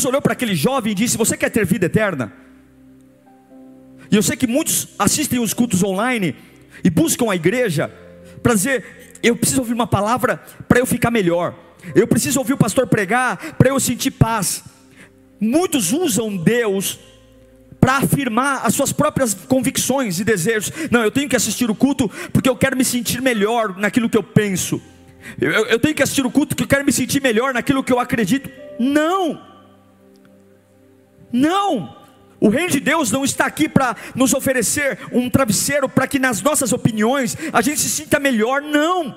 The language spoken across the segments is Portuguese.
Jesus olhou para aquele jovem e disse: Você quer ter vida eterna? E eu sei que muitos assistem os cultos online e buscam a igreja para dizer: Eu preciso ouvir uma palavra para eu ficar melhor. Eu preciso ouvir o pastor pregar para eu sentir paz. Muitos usam Deus para afirmar as suas próprias convicções e desejos. Não, eu tenho que assistir o culto porque eu quero me sentir melhor naquilo que eu penso. Eu, eu, tenho que assistir o culto porque eu quero me sentir melhor naquilo que eu acredito. Não, não. O reino de Deus não está aqui para nos oferecer um travesseiro para que nas nossas opiniões a gente se sinta melhor. Não,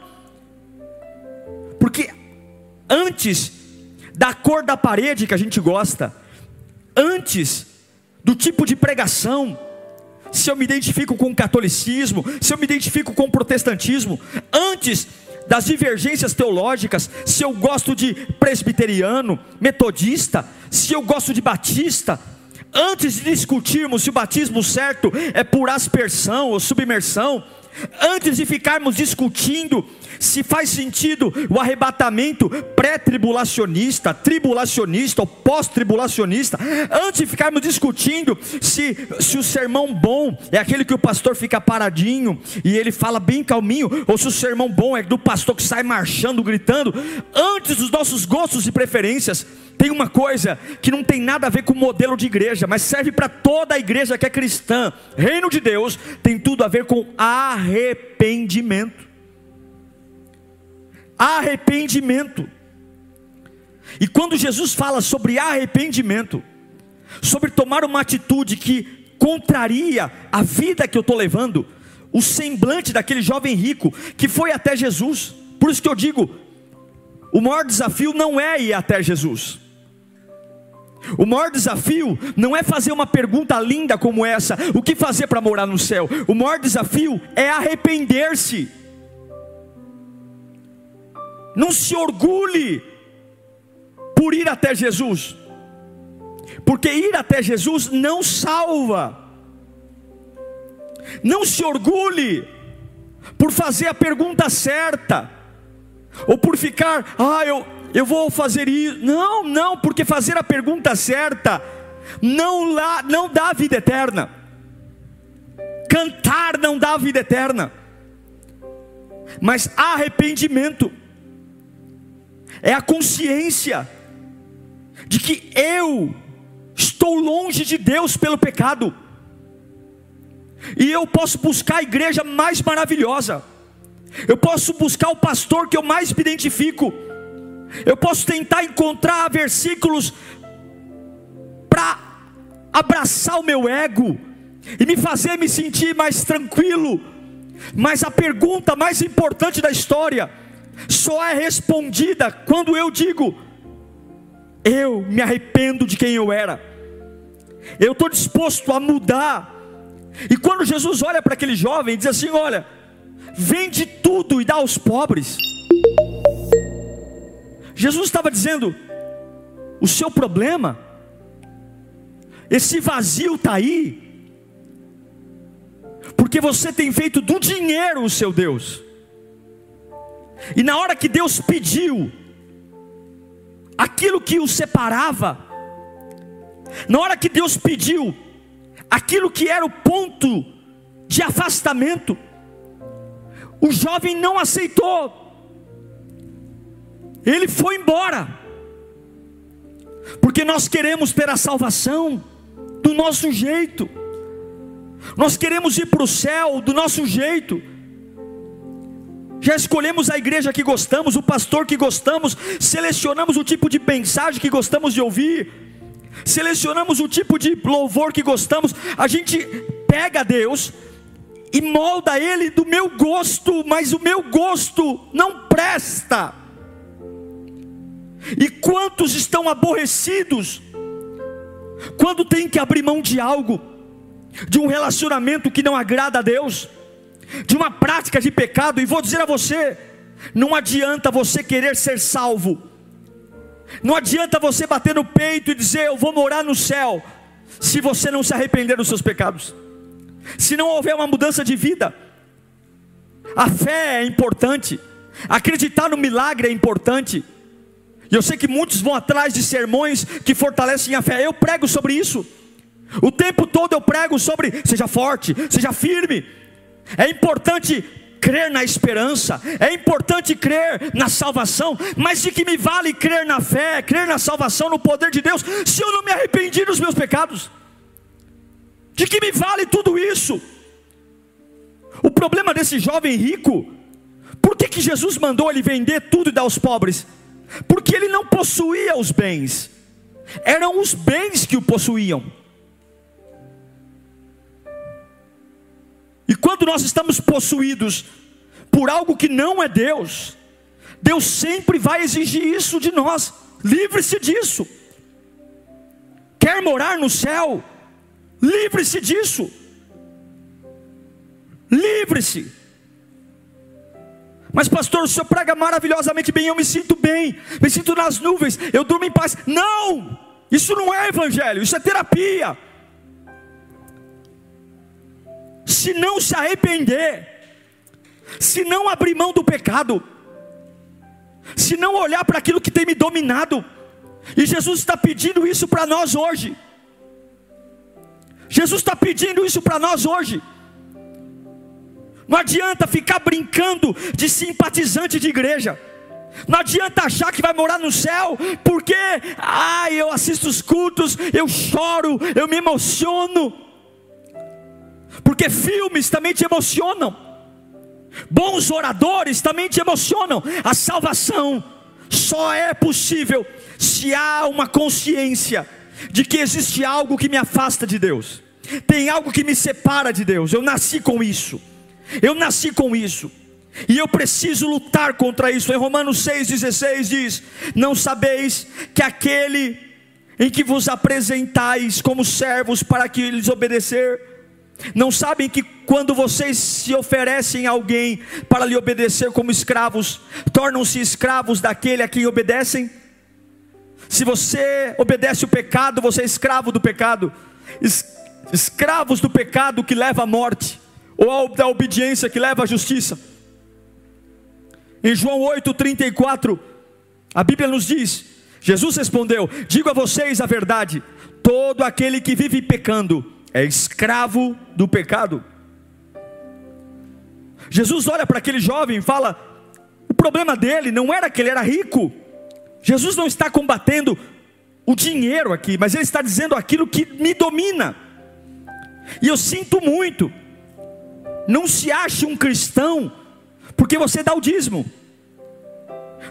porque antes da cor da parede que a gente gosta, antes do tipo de pregação, se eu me identifico com o catolicismo, se eu me identifico com o protestantismo, antes das divergências teológicas, se eu gosto de presbiteriano, metodista, se eu gosto de batista, antes de discutirmos se o batismo certo é por aspersão ou submersão, antes de ficarmos discutindo se faz sentido o arrebatamento pré-tribulacionista, tribulacionista ou pós-tribulacionista, antes de ficarmos discutindo se, se o sermão bom é aquele que o pastor fica paradinho e ele fala bem calminho, ou se o sermão bom é do pastor que sai marchando, gritando, antes dos nossos gostos e preferências, tem uma coisa que não tem nada a ver com o modelo de igreja, mas serve para toda a igreja que é cristã. Reino de Deus tem tudo a ver com arrependimento. Arrependimento. E quando Jesus fala sobre arrependimento, sobre tomar uma atitude que contraria a vida que eu estou levando, o semblante daquele jovem rico que foi até Jesus, por isso que eu digo, o maior desafio não é ir até Jesus, o maior desafio não é fazer uma pergunta linda como essa: o que fazer para morar no céu? O maior desafio é arrepender-se. Não se orgulhe por ir até Jesus, porque ir até Jesus não salva. Não se orgulhe por fazer a pergunta certa, ou por ficar, ah, eu, eu vou fazer isso. Não, não, porque fazer a pergunta certa não, lá, não dá vida eterna. Cantar não dá vida eterna. Mas arrependimento é a consciência de que eu estou longe de Deus pelo pecado. E eu posso buscar a igreja mais maravilhosa. Eu posso buscar o pastor que eu mais me identifico eu posso tentar encontrar versículos para abraçar o meu ego e me fazer me sentir mais tranquilo. Mas a pergunta mais importante da história só é respondida quando eu digo: eu me arrependo de quem eu era. Eu estou disposto a mudar. E quando Jesus olha para aquele jovem, diz assim: Olha, vende tudo e dá aos pobres. Jesus estava dizendo: o seu problema, esse vazio está aí, porque você tem feito do dinheiro o seu Deus. E na hora que Deus pediu aquilo que o separava, na hora que Deus pediu aquilo que era o ponto de afastamento, o jovem não aceitou. Ele foi embora, porque nós queremos ter a salvação do nosso jeito, nós queremos ir para o céu do nosso jeito. Já escolhemos a igreja que gostamos, o pastor que gostamos, selecionamos o tipo de mensagem que gostamos de ouvir, selecionamos o tipo de louvor que gostamos. A gente pega Deus e molda Ele do meu gosto, mas o meu gosto não presta. E quantos estão aborrecidos quando tem que abrir mão de algo, de um relacionamento que não agrada a Deus, de uma prática de pecado, e vou dizer a você: não adianta você querer ser salvo, não adianta você bater no peito e dizer eu vou morar no céu, se você não se arrepender dos seus pecados, se não houver uma mudança de vida. A fé é importante, acreditar no milagre é importante, E eu sei que muitos vão atrás de sermões que fortalecem a fé. Eu prego sobre isso. O tempo todo eu prego sobre seja forte, seja firme. É importante crer na esperança, é importante crer na salvação, mas de que me vale crer na fé, crer na salvação, no poder de Deus, se eu não me arrependi dos meus pecados? De que me vale tudo isso? O problema desse jovem rico, por que, que Jesus mandou ele vender tudo e dar aos pobres? Porque ele não possuía os bens, eram os bens que o possuíam. E quando nós estamos possuídos por algo que não é Deus, Deus sempre vai exigir isso de nós. Livre-se disso. Quer morar no céu? Livre-se disso. Livre-se. Mas, pastor, o senhor prega maravilhosamente bem, eu me sinto bem, me sinto nas nuvens, eu durmo em paz. Não! Isso não é evangelho, isso é terapia. Se não se arrepender, se não abrir mão do pecado, se não olhar para aquilo que tem me dominado, e Jesus está pedindo isso para nós hoje. Jesus está pedindo isso para nós hoje. Não adianta ficar brincando de simpatizante de igreja. Não adianta achar que vai morar no céu, porque, ai, eu assisto os cultos, eu choro, eu me emociono. Porque filmes também te emocionam. Bons oradores também te emocionam. A salvação só é possível se há uma consciência de que existe algo que me afasta de Deus. Tem algo que me separa de Deus. Eu nasci com isso. Eu nasci com isso. E eu preciso lutar contra isso. Em Romanos 6,16 diz: Não sabeis que aquele em que vos apresentais como servos para que lhes obedecer, não sabem que quando vocês se oferecem a alguém para lhe obedecer como escravos, tornam-se escravos daquele a quem obedecem? Se você obedece o pecado, você é escravo do pecado, es escravos do pecado que leva à morte ou da obediência que leva à justiça. Em João 8,34, a Bíblia nos diz: Jesus respondeu: Digo a vocês a verdade, todo aquele que vive pecando é escravo do pecado. Jesus olha para aquele jovem e fala: o problema dele não era que ele era rico. Jesus não está combatendo o dinheiro aqui, mas ele está dizendo aquilo que me domina. E eu sinto muito não se ache um cristão porque você dá o dízimo.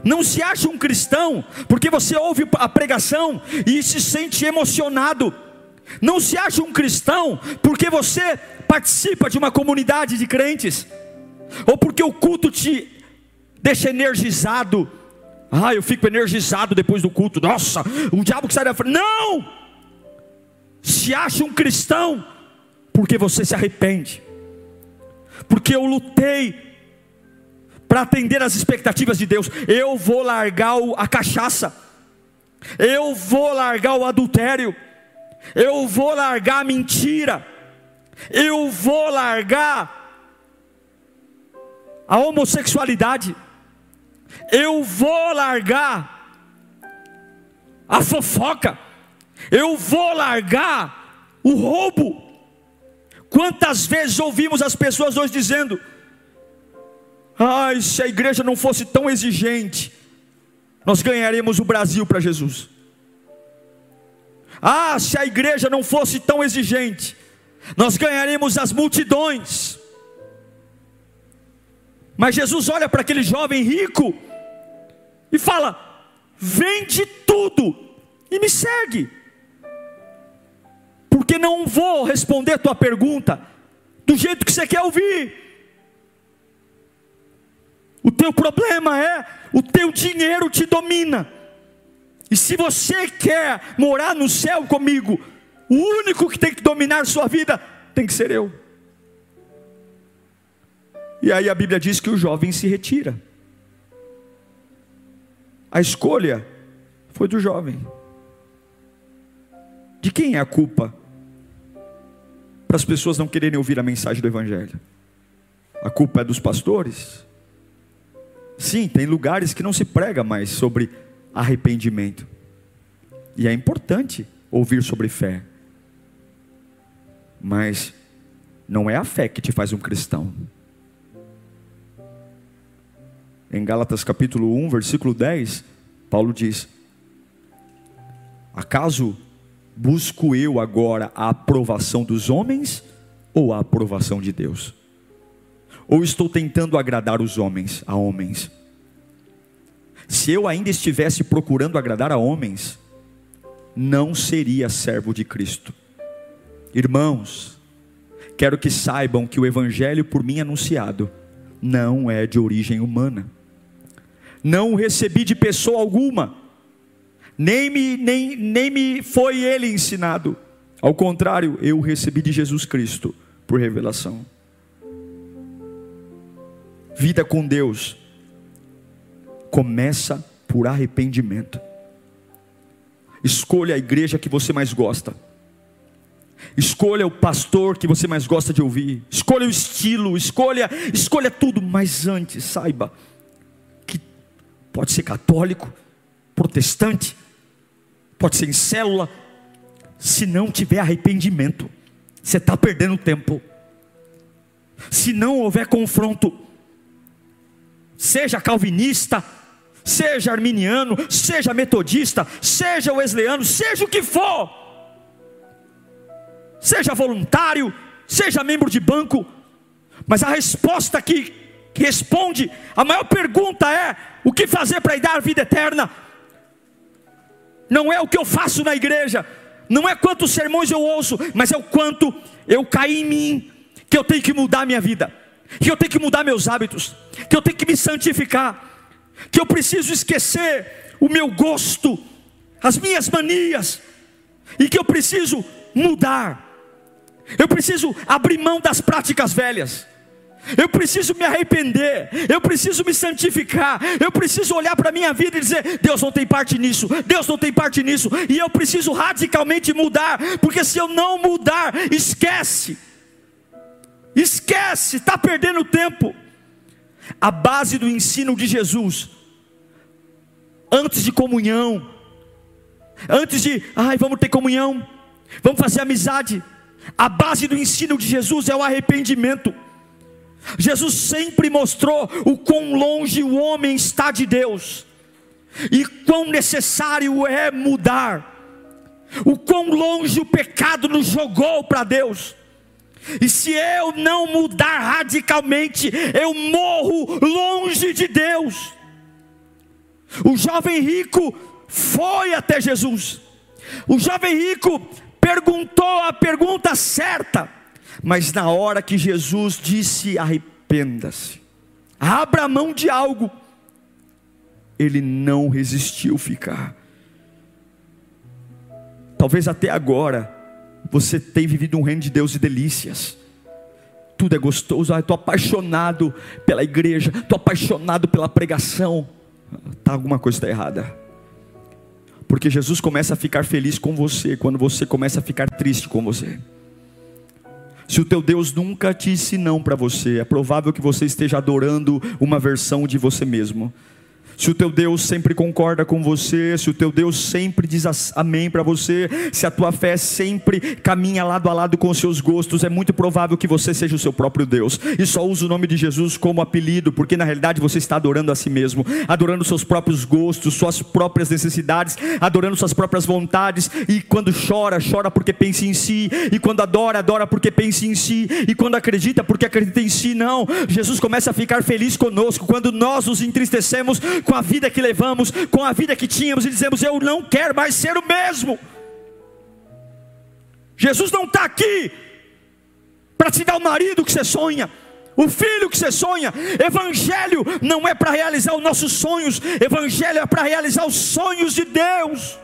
Não se ache um cristão porque você ouve a pregação e se sente emocionado. Não se ache um cristão porque você participa de uma comunidade de crentes, ou porque o culto te deixa energizado. Ah, eu fico energizado depois do culto. Nossa, o diabo que sai da frente. Não! Se acha um cristão porque você se arrepende porque eu lutei para atender as expectativas de Deus. Eu vou largar a cachaça, eu vou largar o adultério, eu vou largar a mentira, eu vou largar a homossexualidade, eu vou largar a fofoca, eu vou largar o roubo, Quantas vezes ouvimos as pessoas hoje dizendo: Ai, se a igreja não fosse tão exigente, nós ganharíamos o Brasil para Jesus. Ah, se a igreja não fosse tão exigente, nós ganharíamos as multidões. Mas Jesus olha para aquele jovem rico e fala: vende tudo e me segue não vou responder tua pergunta do jeito que você quer ouvir. O teu problema é o teu dinheiro te domina. E se você quer morar no céu comigo, o único que tem que dominar sua vida tem que ser eu. E aí a Bíblia diz que o jovem se retira. A escolha foi do jovem. De quem é a culpa? Para as pessoas não quererem ouvir a mensagem do Evangelho? A culpa é dos pastores? Sim, tem lugares que não se prega mais sobre arrependimento. E é importante ouvir sobre fé. Mas não é a fé que te faz um cristão. Em Gálatas capítulo 1, versículo 10, Paulo diz: Acaso busco eu agora a aprovação dos homens ou a aprovação de Deus? Ou estou tentando agradar os homens, a homens? Se eu ainda estivesse procurando agradar a homens, não seria servo de Cristo. Irmãos, quero que saibam que o evangelho por mim anunciado não é de origem humana. Não o recebi de pessoa alguma, nem me, nem, nem me foi ele ensinado. Ao contrário, eu recebi de Jesus Cristo por revelação. Vida com Deus começa por arrependimento. Escolha a igreja que você mais gosta. Escolha o pastor que você mais gosta de ouvir. Escolha o estilo, escolha, escolha tudo, mas antes saiba que pode ser católico, protestante, pode ser em célula, se não tiver arrependimento, você está perdendo tempo. Se não houver confronto, seja calvinista, seja arminiano, seja metodista, seja wesleyano, seja o que for, seja voluntário, seja membro de banco, mas a resposta que, que responde, a maior pergunta é: o que fazer para dar vida eterna? Não é o que eu faço na igreja, não é quantos sermões eu ouço, mas é o quanto eu caí em mim, que eu tenho que mudar minha vida, que eu tenho que mudar meus hábitos, que eu tenho que me santificar que eu preciso esquecer o meu gosto, as minhas manias, e que eu preciso mudar, eu preciso abrir mão das práticas velhas. Eu preciso me arrepender, eu preciso me santificar, eu preciso olhar para a minha vida e dizer: Deus não tem parte nisso, Deus não tem parte nisso, e eu preciso radicalmente mudar, porque se eu não mudar, esquece, esquece, está perdendo tempo. A base do ensino de Jesus antes de comunhão, antes de, ai, vamos ter comunhão, vamos fazer amizade. A base do ensino de Jesus é o arrependimento. Jesus sempre mostrou o quão longe o homem está de Deus, e quão necessário é mudar, o quão longe o pecado nos jogou para Deus. E se eu não mudar radicalmente, eu morro longe de Deus. O jovem rico foi até Jesus. O jovem rico perguntou a pergunta certa, mas na hora que Jesus disse: arrependa-se, abra mão de algo, ele não resistiu ficar. Talvez até agora você tenha vivido um reino de Deus de delícias. Tudo é gostoso, ah, estou apaixonado pela igreja, estou apaixonado pela pregação tá, alguma coisa está errada. Porque Jesus começa a ficar feliz com você quando você começa a ficar triste com você. Se o teu Deus nunca disse não para você, é provável que você esteja adorando uma versão de você mesmo se o teu Deus sempre concorda com você, se o teu Deus sempre diz amém para você, se a tua fé sempre caminha lado a lado com os seus gostos, é muito provável que você seja o seu próprio Deus e só usa o nome de Jesus como apelido, porque na realidade você está adorando a si mesmo, adorando seus próprios gostos, suas próprias necessidades, adorando suas próprias vontades. E quando chora, chora porque pensa em si, e quando adora, adora porque pensa em si, e quando acredita, porque acredita em si. Não, Jesus começa a ficar feliz conosco quando nós nos entristecemos com a vida que levamos, com a vida que tínhamos, e dizemos: Eu não quero mais ser o mesmo. Jesus não está aqui para te dar o marido que você sonha, o filho que você sonha. Evangelho não é para realizar os nossos sonhos, Evangelho é para realizar os sonhos de Deus.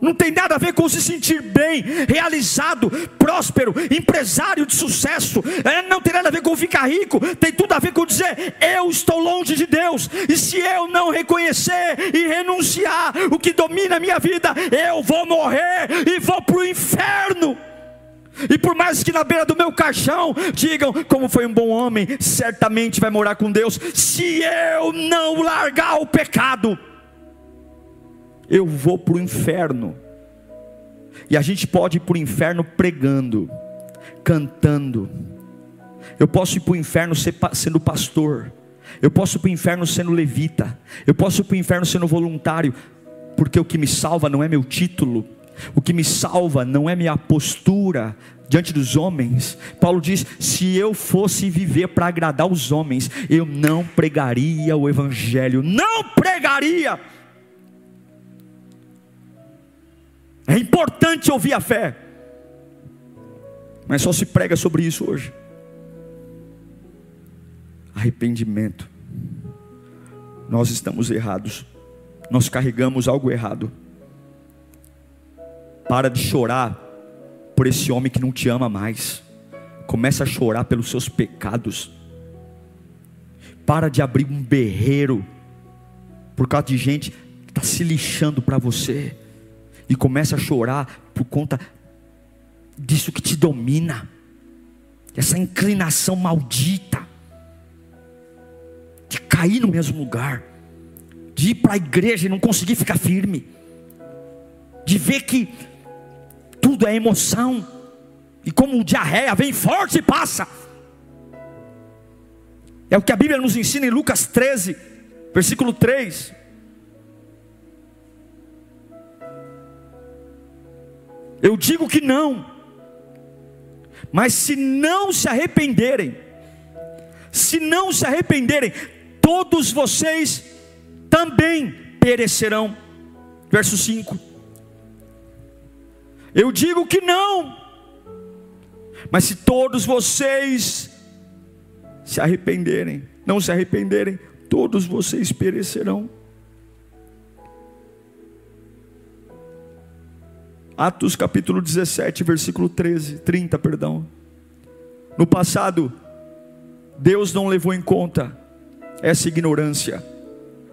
Não tem nada a ver com se sentir bem, realizado, próspero, empresário de sucesso. É, não tem nada a ver com ficar rico. Tem tudo a ver com dizer: eu estou longe de Deus. E se eu não reconhecer e renunciar o que domina a minha vida, eu vou morrer e vou para o inferno. E por mais que na beira do meu caixão digam como foi um bom homem, certamente vai morar com Deus. Se eu não largar o pecado, eu vou para o inferno. E a gente pode ir para o inferno pregando, cantando. Eu posso ir para o inferno sendo pastor. Eu posso ir para o inferno sendo levita. Eu posso ir para o inferno sendo voluntário. Porque o que me salva não é meu título. O que me salva não é minha postura diante dos homens. Paulo diz: se eu fosse viver para agradar os homens, eu não pregaria o Evangelho. Não pregaria. É importante ouvir a fé, mas só se prega sobre isso hoje. Arrependimento. Nós estamos errados, nós carregamos algo errado. Para de chorar por esse homem que não te ama mais. Começa a chorar pelos seus pecados. Para de abrir um berreiro por causa de gente que está se lixando para você e começa a chorar por conta disso que te domina, essa inclinação maldita de cair no mesmo lugar, de ir para a igreja e não conseguir ficar firme, de ver que tudo é emoção, e como diarreia vem forte e passa. É o que a Bíblia nos ensina em Lucas 13, versículo 3. Eu digo que não. Mas se não se arrependerem, se não se arrependerem, todos vocês também perecerão. Verso 5. Eu digo que não. Mas se todos vocês se arrependerem, não se arrependerem, todos vocês perecerão. Atos capítulo 17, versículo 13, 30, perdão. No passado, Deus não levou em conta essa ignorância,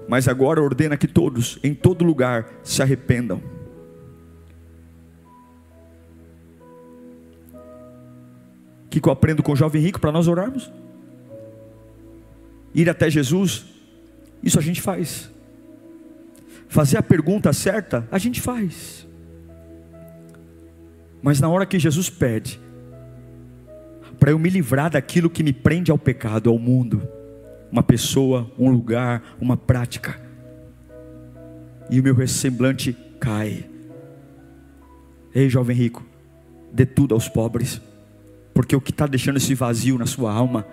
mas agora ordena que todos, em todo lugar, se arrependam. O que, eu aprendo com o jovem rico para nós orarmos? Ir até Jesus, isso a gente faz. Fazer a pergunta certa, a gente faz. Mas na hora que Jesus pede, para eu me livrar daquilo que me prende ao pecado, ao mundo, uma pessoa, um lugar, uma prática, e o meu semblante cai. Ei, jovem rico, dê tudo aos pobres, porque o que está deixando esse vazio na sua alma,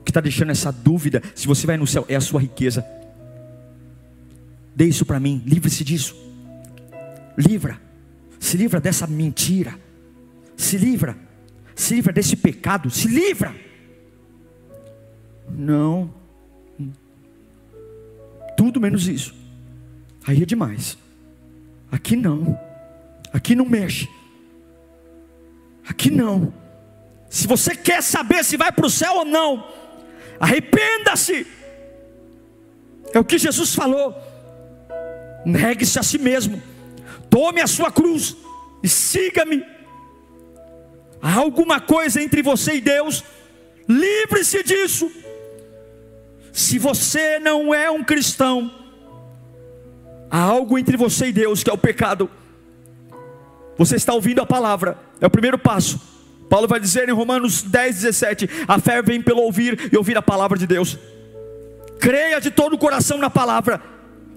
o que está deixando essa dúvida, se você vai no céu, é a sua riqueza. Dê isso para mim, livre-se disso, livra se livra dessa mentira, se livra, se livra desse pecado, se livra. Não, tudo menos isso, aí é demais. Aqui não, aqui não mexe, aqui não. Se você quer saber se vai para o céu ou não, arrependa-se. É o que Jesus falou. Negue-se a si mesmo tome a sua cruz e siga-me. Há alguma coisa entre você e Deus, livre-se disso. Se você não é um cristão, há algo entre você e Deus que é o pecado. Você está ouvindo a palavra, é o primeiro passo. Paulo vai dizer em Romanos 10, 17: a fé vem pelo ouvir e ouvir a palavra de Deus. Creia de todo o coração na palavra.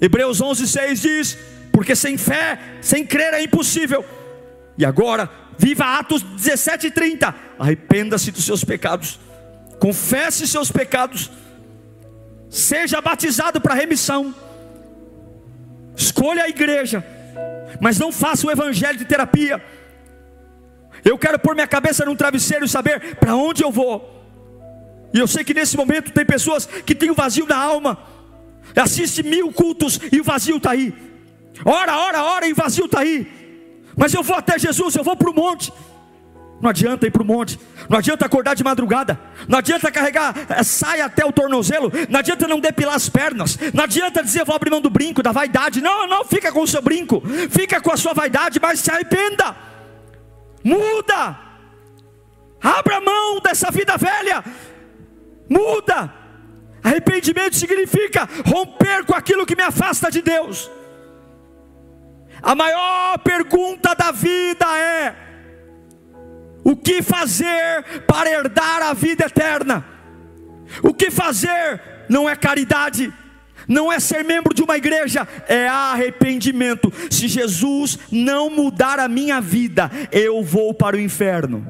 Hebreus 11, 6 diz: porque sem fé, sem crer é impossível. E agora, viva Atos 17 e 30. Arrependa-se dos seus pecados, confesse seus pecados, seja batizado para remissão, escolha a igreja, mas não faça o evangelho de terapia. Eu quero pôr minha cabeça num travesseiro e saber para onde eu vou. E eu sei que nesse momento tem pessoas que têm o um vazio na alma, assiste mil cultos e o vazio está aí. Ora, ora, ora, e vazio está aí. Mas eu vou até Jesus, eu vou para o monte. Não adianta ir para o monte, não adianta acordar de madrugada, não adianta carregar é, saia até o tornozelo, não adianta não depilar as pernas, não adianta dizer vou abrir mão do brinco, da vaidade. Não, não, fica com o seu brinco, fica com a sua vaidade, mas se arrependa, muda, abra mão dessa vida velha, muda. Arrependimento significa romper com aquilo que me afasta de Deus. A maior pergunta da vida é: o que fazer para herdar a vida eterna? O que fazer não é caridade, não é ser membro de uma igreja, é arrependimento. Se Jesus não mudar a minha vida, eu vou para o inferno.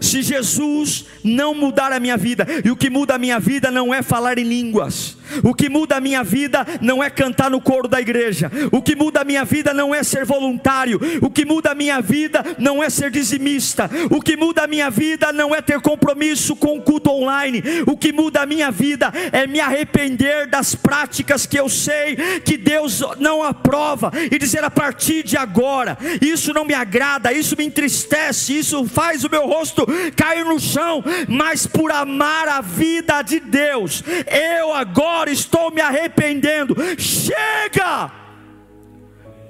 Se Jesus não mudar a minha vida, e o que muda a minha vida não é falar em línguas, o que muda a minha vida não é cantar no coro da igreja, o que muda a minha vida não é ser voluntário, o que muda a minha vida não é ser dizimista, o que muda a minha vida não é ter compromisso com o culto online, o que muda a minha vida é me arrepender das práticas que eu sei que Deus não aprova e dizer a partir de agora, isso não me agrada, isso me entristece, isso faz o meu rosto cair no chão, mas por amar a vida de Deus, eu agora estou me arrependendo. Chega!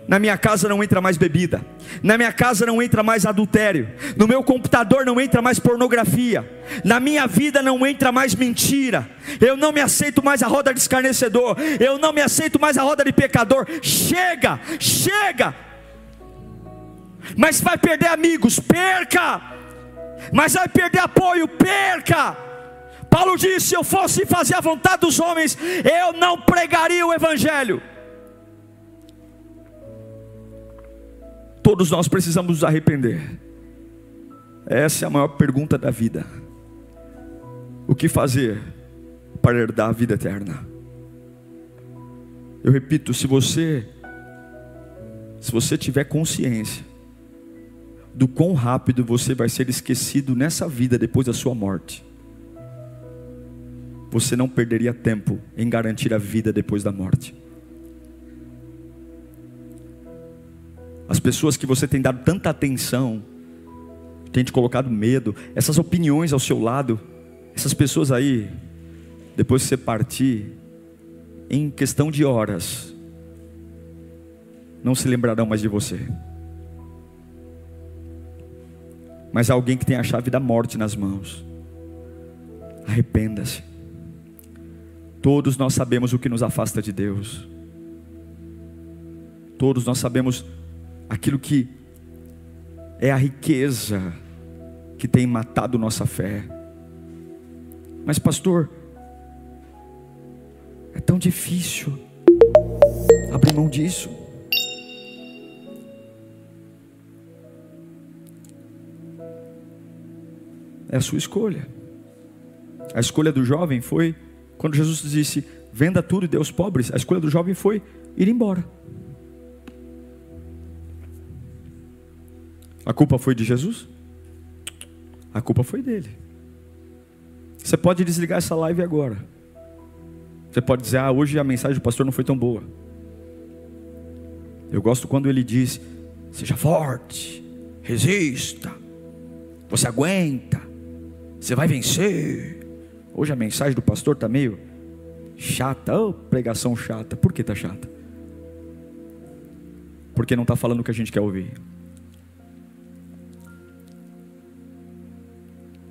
Na minha casa não entra mais bebida, na minha casa não entra mais adultério, no meu computador não entra mais pornografia, na minha vida não entra mais mentira, eu não me aceito mais a roda de escarnecedor, eu não me aceito mais a roda de pecador. Chega, chega! Mas vai perder amigos, perca! Mas vai perder apoio, perca! Paulo disse: se eu fosse fazer a vontade dos homens, eu não pregaria o Evangelho. Todos nós precisamos nos arrepender. Essa é a maior pergunta da vida. O que fazer para herdar a vida eterna? Eu repito, se você se você tiver consciência do quão rápido você vai ser esquecido nessa vida depois da sua morte, você não perderia tempo em garantir a vida depois da morte. As pessoas que você tem dado tanta atenção, tem te colocado medo, essas opiniões ao seu lado, essas pessoas aí, depois que você partir, em questão de horas, não se lembrarão mais de você. Mas alguém que tem a chave da morte nas mãos, arrependa-se. Todos nós sabemos o que nos afasta de Deus. Todos nós sabemos aquilo que é a riqueza que tem matado nossa fé. Mas, pastor, é tão difícil abrir mão disso. É a sua escolha. A escolha do jovem foi quando Jesus disse: Venda tudo e dê aos pobres, a escolha do jovem foi ir embora. A culpa foi de Jesus? A culpa foi dele. Você pode desligar essa live agora. Você pode dizer: Ah, hoje a mensagem do pastor não foi tão boa. Eu gosto quando ele diz: Seja forte, resista, você aguenta, você vai vencer. Hoje a mensagem do pastor está meio chata, oh, pregação chata. Por que está chata? Porque não está falando o que a gente quer ouvir.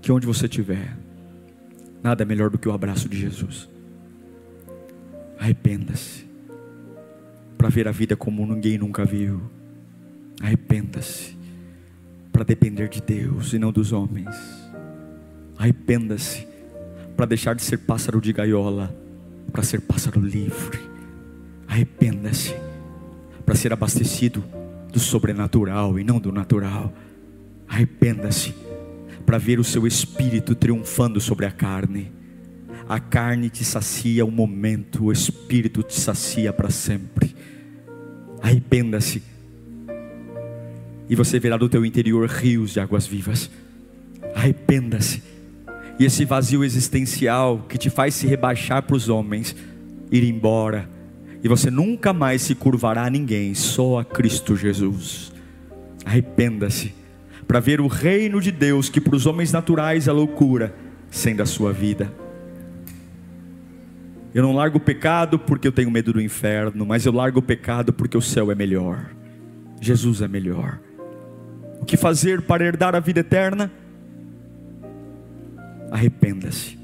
Que onde você estiver, nada é melhor do que o abraço de Jesus. Arrependa-se, para ver a vida como ninguém nunca viu. Arrependa-se, para depender de Deus e não dos homens. Arrependa-se para deixar de ser pássaro de gaiola, para ser pássaro livre. Arrependa-se para ser abastecido do sobrenatural e não do natural. Arrependa-se para ver o seu espírito triunfando sobre a carne. A carne te sacia um momento, o espírito te sacia para sempre. Arrependa-se. E você verá do teu interior rios de águas vivas. Arrependa-se e esse vazio existencial que te faz se rebaixar para os homens, ir embora, e você nunca mais se curvará a ninguém, só a Cristo Jesus. Arrependa-se, para ver o reino de Deus, que para os homens naturais é loucura, sendo a sua vida. Eu não largo o pecado porque eu tenho medo do inferno, mas eu largo o pecado porque o céu é melhor. Jesus é melhor. O que fazer para herdar a vida eterna? Arrependa-se.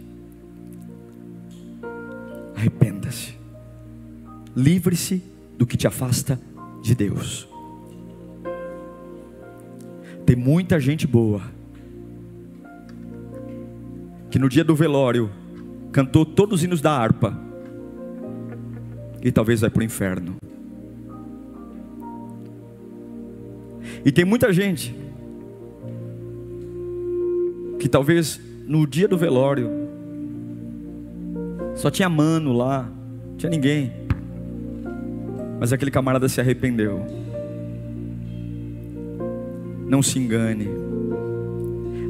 Arrependa-se. Livre-se do que te afasta de Deus. Tem muita gente boa que no dia do velório cantou todos os hinos da harpa e talvez vai para o inferno. E tem muita gente que talvez no dia do velório só tinha mano lá, não tinha ninguém. Mas aquele camarada se arrependeu. Não se engane.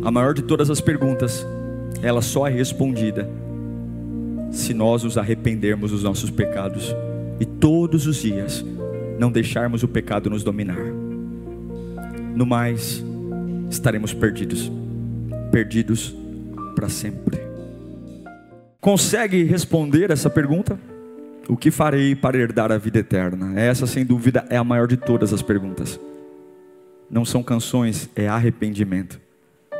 A maior de todas as perguntas, ela só é respondida se nós nos arrependermos dos nossos pecados e todos os dias não deixarmos o pecado nos dominar. No mais, estaremos perdidos, perdidos para sempre. Consegue responder essa pergunta? O que farei para herdar a vida eterna? Essa, sem dúvida, é a maior de todas as perguntas. Não são canções, é arrependimento.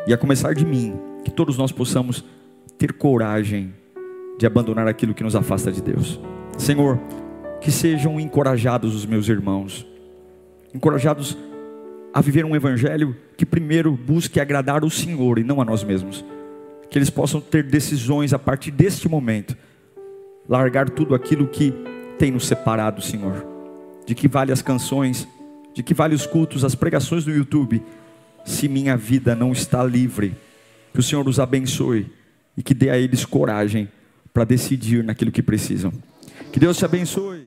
E a começar de mim, que todos nós possamos ter coragem de abandonar aquilo que nos afasta de Deus. Senhor, que sejam encorajados os meus irmãos, encorajados a viver um evangelho que primeiro busque agradar o Senhor e não a nós mesmos. Que eles possam ter decisões a partir deste momento, largar tudo aquilo que tem nos separado, Senhor. De que vale as canções, de que vale os cultos, as pregações do YouTube, se minha vida não está livre. Que o Senhor os abençoe e que dê a eles coragem para decidir naquilo que precisam. Que Deus te abençoe.